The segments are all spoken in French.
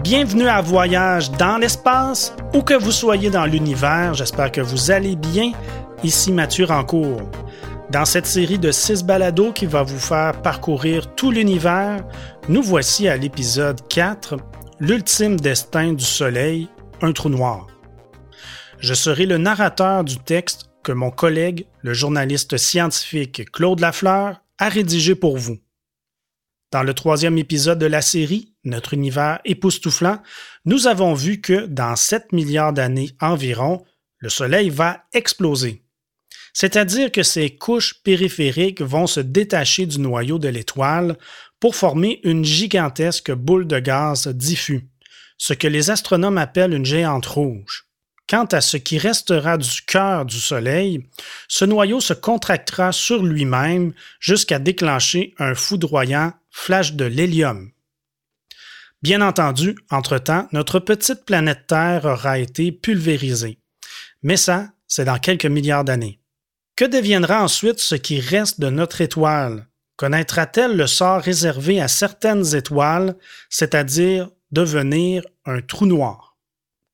Bienvenue à Voyage dans l'espace, où que vous soyez dans l'univers, j'espère que vous allez bien. Ici Mathieu Rancourt. Dans cette série de six balados qui va vous faire parcourir tout l'univers, nous voici à l'épisode 4, L'ultime destin du Soleil, un trou noir. Je serai le narrateur du texte que mon collègue, le journaliste scientifique Claude Lafleur, a rédigé pour vous. Dans le troisième épisode de la série, Notre univers époustouflant, nous avons vu que dans 7 milliards d'années environ, le Soleil va exploser. C'est-à-dire que ses couches périphériques vont se détacher du noyau de l'étoile pour former une gigantesque boule de gaz diffus, ce que les astronomes appellent une géante rouge. Quant à ce qui restera du cœur du Soleil, ce noyau se contractera sur lui-même jusqu'à déclencher un foudroyant flash de l'hélium. Bien entendu, entre-temps, notre petite planète Terre aura été pulvérisée. Mais ça, c'est dans quelques milliards d'années. Que deviendra ensuite ce qui reste de notre étoile? Connaîtra-t-elle le sort réservé à certaines étoiles, c'est-à-dire devenir un trou noir?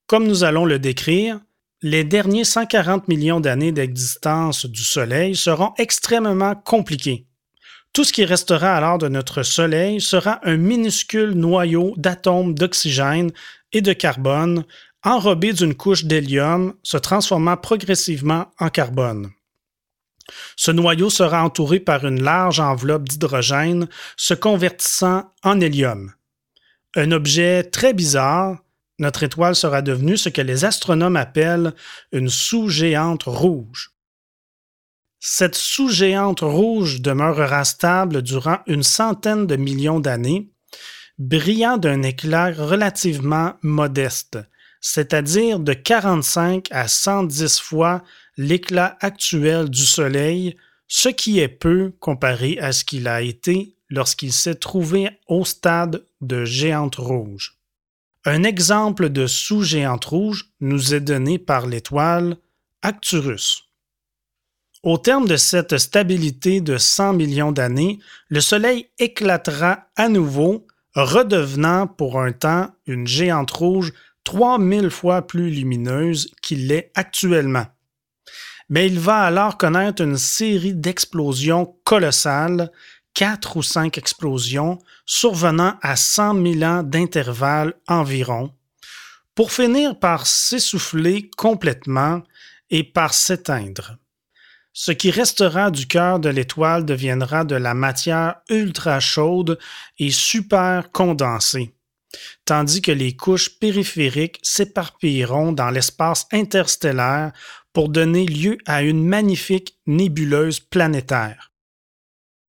Comme nous allons le décrire, les derniers 140 millions d'années d'existence du Soleil seront extrêmement compliqués. Tout ce qui restera alors de notre Soleil sera un minuscule noyau d'atomes d'oxygène et de carbone enrobé d'une couche d'hélium se transformant progressivement en carbone. Ce noyau sera entouré par une large enveloppe d'hydrogène se convertissant en hélium. Un objet très bizarre, notre étoile sera devenue ce que les astronomes appellent une sous-géante rouge. Cette sous-géante rouge demeurera stable durant une centaine de millions d'années, brillant d'un éclat relativement modeste, c'est-à-dire de 45 à 110 fois l'éclat actuel du Soleil, ce qui est peu comparé à ce qu'il a été lorsqu'il s'est trouvé au stade de géante rouge. Un exemple de sous-géante rouge nous est donné par l'étoile Arcturus. Au terme de cette stabilité de 100 millions d'années, le Soleil éclatera à nouveau, redevenant pour un temps une géante rouge 3000 fois plus lumineuse qu'il l'est actuellement. Mais il va alors connaître une série d'explosions colossales, quatre ou cinq explosions, survenant à 100 000 ans d'intervalle environ, pour finir par s'essouffler complètement et par s'éteindre. Ce qui restera du cœur de l'étoile deviendra de la matière ultra chaude et super condensée, tandis que les couches périphériques s'éparpilleront dans l'espace interstellaire pour donner lieu à une magnifique nébuleuse planétaire.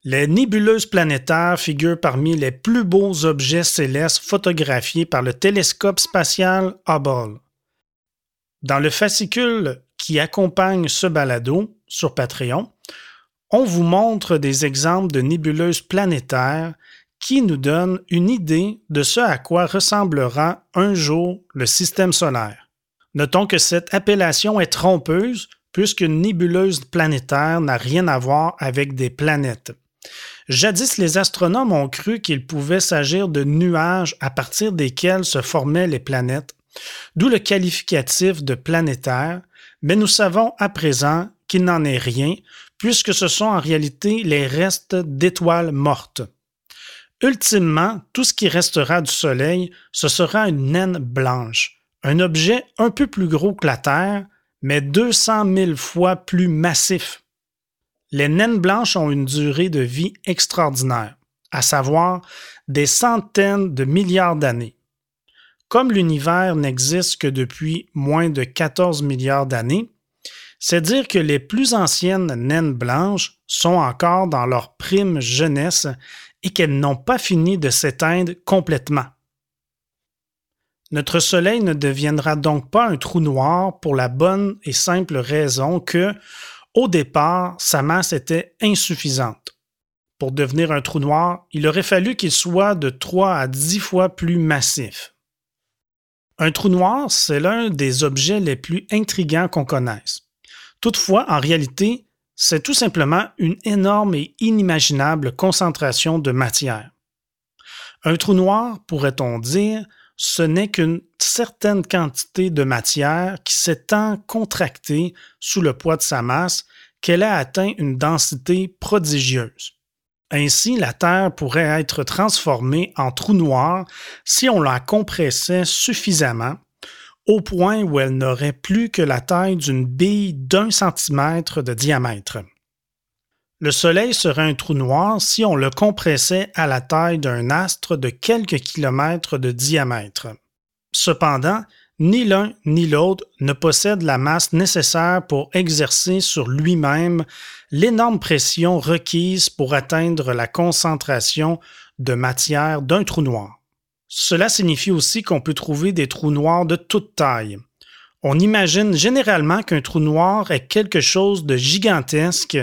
Les nébuleuses planétaires figurent parmi les plus beaux objets célestes photographiés par le télescope spatial Hubble. Dans le fascicule qui accompagne ce balado, sur Patreon, on vous montre des exemples de nébuleuses planétaires qui nous donnent une idée de ce à quoi ressemblera un jour le système solaire. Notons que cette appellation est trompeuse puisqu'une nébuleuse planétaire n'a rien à voir avec des planètes. Jadis, les astronomes ont cru qu'il pouvait s'agir de nuages à partir desquels se formaient les planètes, d'où le qualificatif de planétaire, mais nous savons à présent qu'il n'en est rien, puisque ce sont en réalité les restes d'étoiles mortes. Ultimement, tout ce qui restera du Soleil, ce sera une naine blanche, un objet un peu plus gros que la Terre, mais 200 000 fois plus massif. Les naines blanches ont une durée de vie extraordinaire, à savoir des centaines de milliards d'années. Comme l'univers n'existe que depuis moins de 14 milliards d'années, c'est dire que les plus anciennes naines blanches sont encore dans leur prime jeunesse et qu'elles n'ont pas fini de s'éteindre complètement. Notre Soleil ne deviendra donc pas un trou noir pour la bonne et simple raison que, au départ, sa masse était insuffisante. Pour devenir un trou noir, il aurait fallu qu'il soit de 3 à 10 fois plus massif. Un trou noir, c'est l'un des objets les plus intrigants qu'on connaisse. Toutefois, en réalité, c'est tout simplement une énorme et inimaginable concentration de matière. Un trou noir, pourrait-on dire, ce n'est qu'une certaine quantité de matière qui s'étant contractée sous le poids de sa masse qu'elle a atteint une densité prodigieuse. Ainsi, la Terre pourrait être transformée en trou noir si on la compressait suffisamment, au point où elle n'aurait plus que la taille d'une bille d'un centimètre de diamètre. Le Soleil serait un trou noir si on le compressait à la taille d'un astre de quelques kilomètres de diamètre. Cependant, ni l'un ni l'autre ne possède la masse nécessaire pour exercer sur lui-même l'énorme pression requise pour atteindre la concentration de matière d'un trou noir. Cela signifie aussi qu'on peut trouver des trous noirs de toute taille. On imagine généralement qu'un trou noir est quelque chose de gigantesque,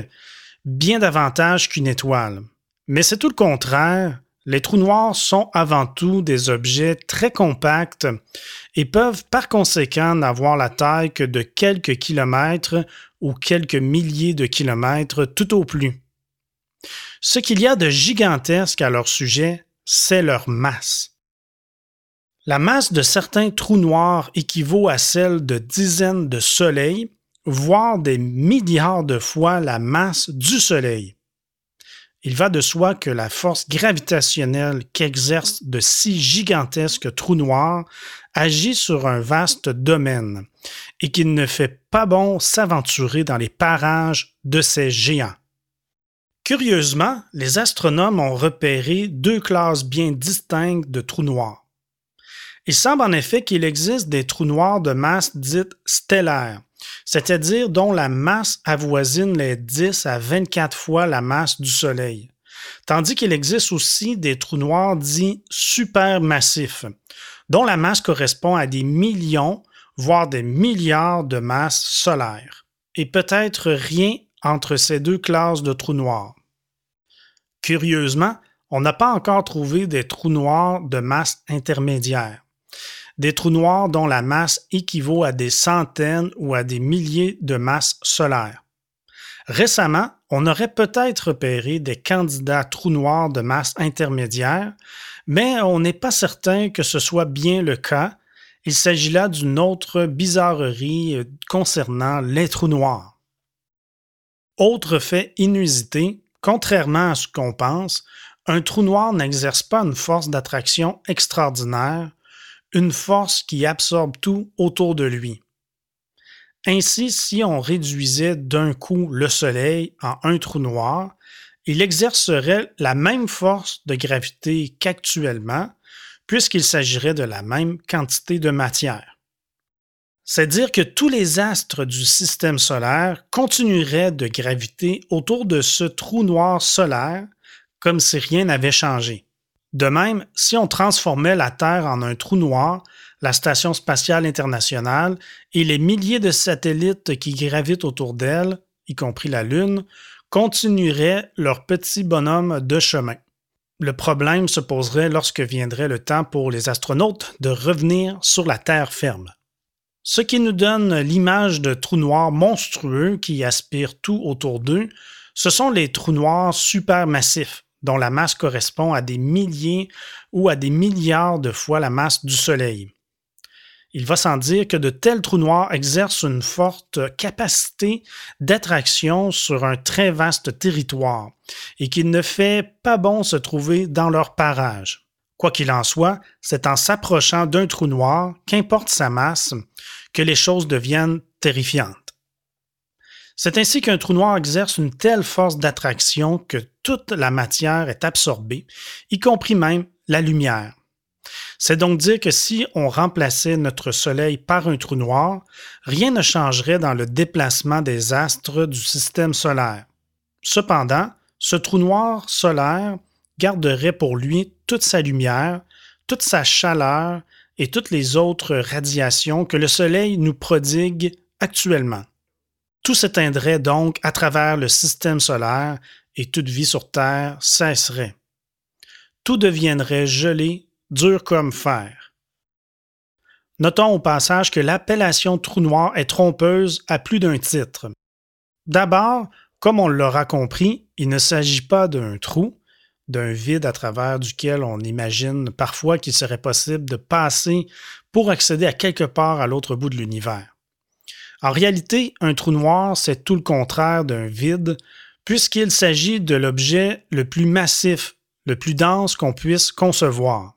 bien davantage qu'une étoile. Mais c'est tout le contraire. Les trous noirs sont avant tout des objets très compacts et peuvent par conséquent n'avoir la taille que de quelques kilomètres ou quelques milliers de kilomètres tout au plus. Ce qu'il y a de gigantesque à leur sujet, c'est leur masse. La masse de certains trous noirs équivaut à celle de dizaines de soleils, voire des milliards de fois la masse du Soleil. Il va de soi que la force gravitationnelle qu'exerce de si gigantesques trous noirs agit sur un vaste domaine et qu'il ne fait pas bon s'aventurer dans les parages de ces géants. Curieusement, les astronomes ont repéré deux classes bien distinctes de trous noirs. Il semble en effet qu'il existe des trous noirs de masse dite stellaire, c'est-à-dire dont la masse avoisine les 10 à 24 fois la masse du Soleil. Tandis qu'il existe aussi des trous noirs dits supermassifs, dont la masse correspond à des millions, voire des milliards de masses solaires, et peut-être rien entre ces deux classes de trous noirs. Curieusement, on n'a pas encore trouvé des trous noirs de masse intermédiaire des trous noirs dont la masse équivaut à des centaines ou à des milliers de masses solaires. Récemment, on aurait peut-être repéré des candidats trous noirs de masse intermédiaire, mais on n'est pas certain que ce soit bien le cas. Il s'agit là d'une autre bizarrerie concernant les trous noirs. Autre fait inusité, contrairement à ce qu'on pense, un trou noir n'exerce pas une force d'attraction extraordinaire, une force qui absorbe tout autour de lui. Ainsi, si on réduisait d'un coup le Soleil en un trou noir, il exercerait la même force de gravité qu'actuellement, puisqu'il s'agirait de la même quantité de matière. C'est dire que tous les astres du système solaire continueraient de graviter autour de ce trou noir solaire comme si rien n'avait changé. De même, si on transformait la Terre en un trou noir, la Station spatiale internationale et les milliers de satellites qui gravitent autour d'elle, y compris la Lune, continueraient leur petit bonhomme de chemin. Le problème se poserait lorsque viendrait le temps pour les astronautes de revenir sur la Terre ferme. Ce qui nous donne l'image de trous noirs monstrueux qui aspirent tout autour d'eux, ce sont les trous noirs supermassifs, dont la masse correspond à des milliers ou à des milliards de fois la masse du Soleil. Il va sans dire que de tels trous noirs exercent une forte capacité d'attraction sur un très vaste territoire et qu'il ne fait pas bon se trouver dans leur parage. Quoi qu'il en soit, c'est en s'approchant d'un trou noir, qu'importe sa masse, que les choses deviennent terrifiantes. C'est ainsi qu'un trou noir exerce une telle force d'attraction que toute la matière est absorbée, y compris même la lumière. C'est donc dire que si on remplaçait notre Soleil par un trou noir, rien ne changerait dans le déplacement des astres du système solaire. Cependant, ce trou noir solaire garderait pour lui toute sa lumière, toute sa chaleur et toutes les autres radiations que le Soleil nous prodigue actuellement. Tout s'éteindrait donc à travers le système solaire et toute vie sur Terre cesserait. Tout deviendrait gelé, dur comme fer. Notons au passage que l'appellation trou noir est trompeuse à plus d'un titre. D'abord, comme on l'aura compris, il ne s'agit pas d'un trou, d'un vide à travers duquel on imagine parfois qu'il serait possible de passer pour accéder à quelque part à l'autre bout de l'univers. En réalité, un trou noir, c'est tout le contraire d'un vide, puisqu'il s'agit de l'objet le plus massif, le plus dense qu'on puisse concevoir.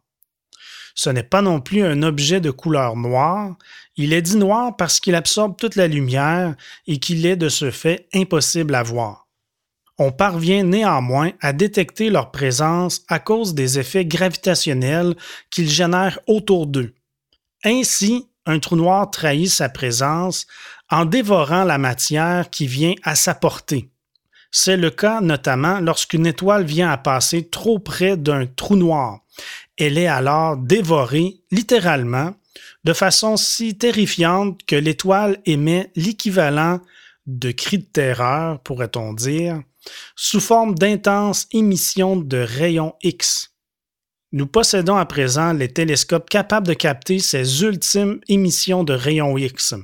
Ce n'est pas non plus un objet de couleur noire, il est dit noir parce qu'il absorbe toute la lumière et qu'il est de ce fait impossible à voir. On parvient néanmoins à détecter leur présence à cause des effets gravitationnels qu'ils génèrent autour d'eux. Ainsi, un trou noir trahit sa présence en dévorant la matière qui vient à sa portée. C'est le cas notamment lorsqu'une étoile vient à passer trop près d'un trou noir. Elle est alors dévorée littéralement de façon si terrifiante que l'étoile émet l'équivalent de cris de terreur, pourrait-on dire, sous forme d'intenses émissions de rayons X. Nous possédons à présent les télescopes capables de capter ces ultimes émissions de rayons X.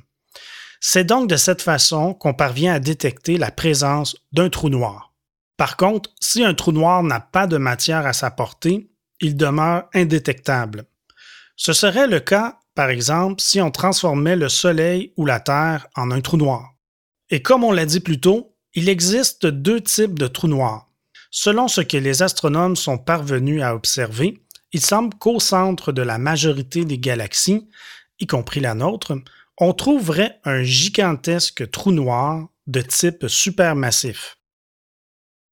C'est donc de cette façon qu'on parvient à détecter la présence d'un trou noir. Par contre, si un trou noir n'a pas de matière à sa portée, il demeure indétectable. Ce serait le cas, par exemple, si on transformait le Soleil ou la Terre en un trou noir. Et comme on l'a dit plus tôt, il existe deux types de trous noirs. Selon ce que les astronomes sont parvenus à observer, il semble qu'au centre de la majorité des galaxies, y compris la nôtre, on trouverait un gigantesque trou noir de type supermassif.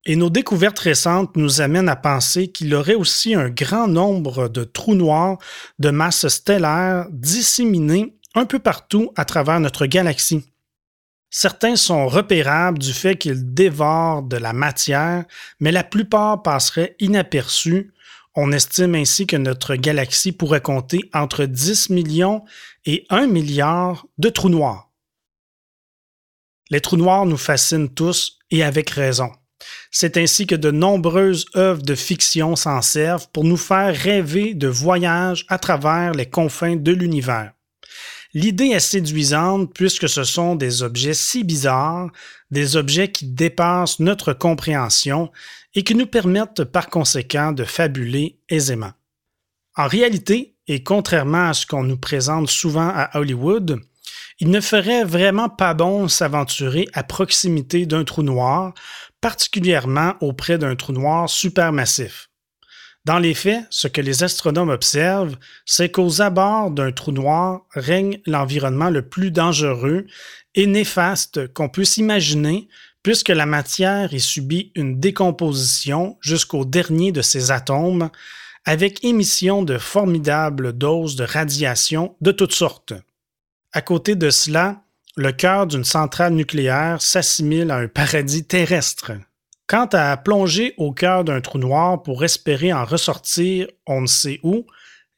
Et nos découvertes récentes nous amènent à penser qu'il y aurait aussi un grand nombre de trous noirs de masse stellaire disséminés un peu partout à travers notre galaxie. Certains sont repérables du fait qu'ils dévorent de la matière, mais la plupart passeraient inaperçus. On estime ainsi que notre galaxie pourrait compter entre 10 millions et 1 milliard de trous noirs. Les trous noirs nous fascinent tous et avec raison. C'est ainsi que de nombreuses œuvres de fiction s'en servent pour nous faire rêver de voyages à travers les confins de l'univers. L'idée est séduisante puisque ce sont des objets si bizarres, des objets qui dépassent notre compréhension et qui nous permettent par conséquent de fabuler aisément. En réalité, et contrairement à ce qu'on nous présente souvent à Hollywood, il ne ferait vraiment pas bon s'aventurer à proximité d'un trou noir, particulièrement auprès d'un trou noir supermassif. Dans les faits, ce que les astronomes observent, c'est qu'aux abords d'un trou noir règne l'environnement le plus dangereux et néfaste qu'on puisse imaginer puisque la matière y subit une décomposition jusqu'au dernier de ses atomes avec émission de formidables doses de radiation de toutes sortes. À côté de cela, le cœur d'une centrale nucléaire s'assimile à un paradis terrestre. Quant à plonger au cœur d'un trou noir pour espérer en ressortir on ne sait où,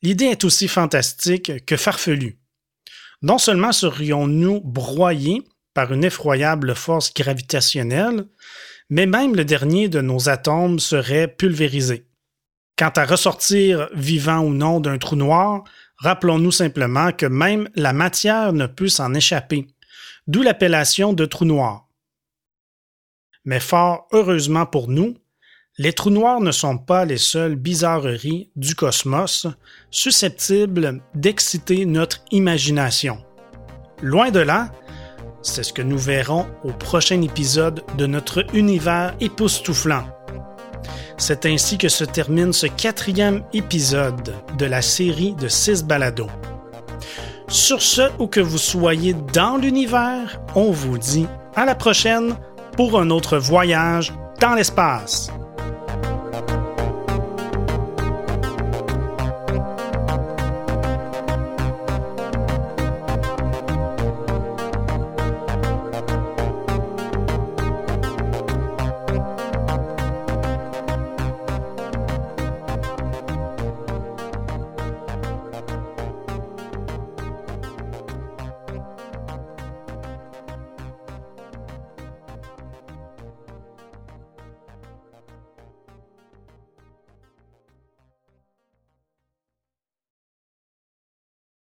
l'idée est aussi fantastique que farfelue. Non seulement serions-nous broyés par une effroyable force gravitationnelle, mais même le dernier de nos atomes serait pulvérisé. Quant à ressortir vivant ou non d'un trou noir, rappelons-nous simplement que même la matière ne peut s'en échapper, d'où l'appellation de trou noir. Mais fort heureusement pour nous, les trous noirs ne sont pas les seules bizarreries du cosmos susceptibles d'exciter notre imagination. Loin de là, c'est ce que nous verrons au prochain épisode de notre univers époustouflant. C'est ainsi que se termine ce quatrième épisode de la série de six balados. Sur ce, où que vous soyez dans l'univers, on vous dit à la prochaine pour un autre voyage dans l'espace.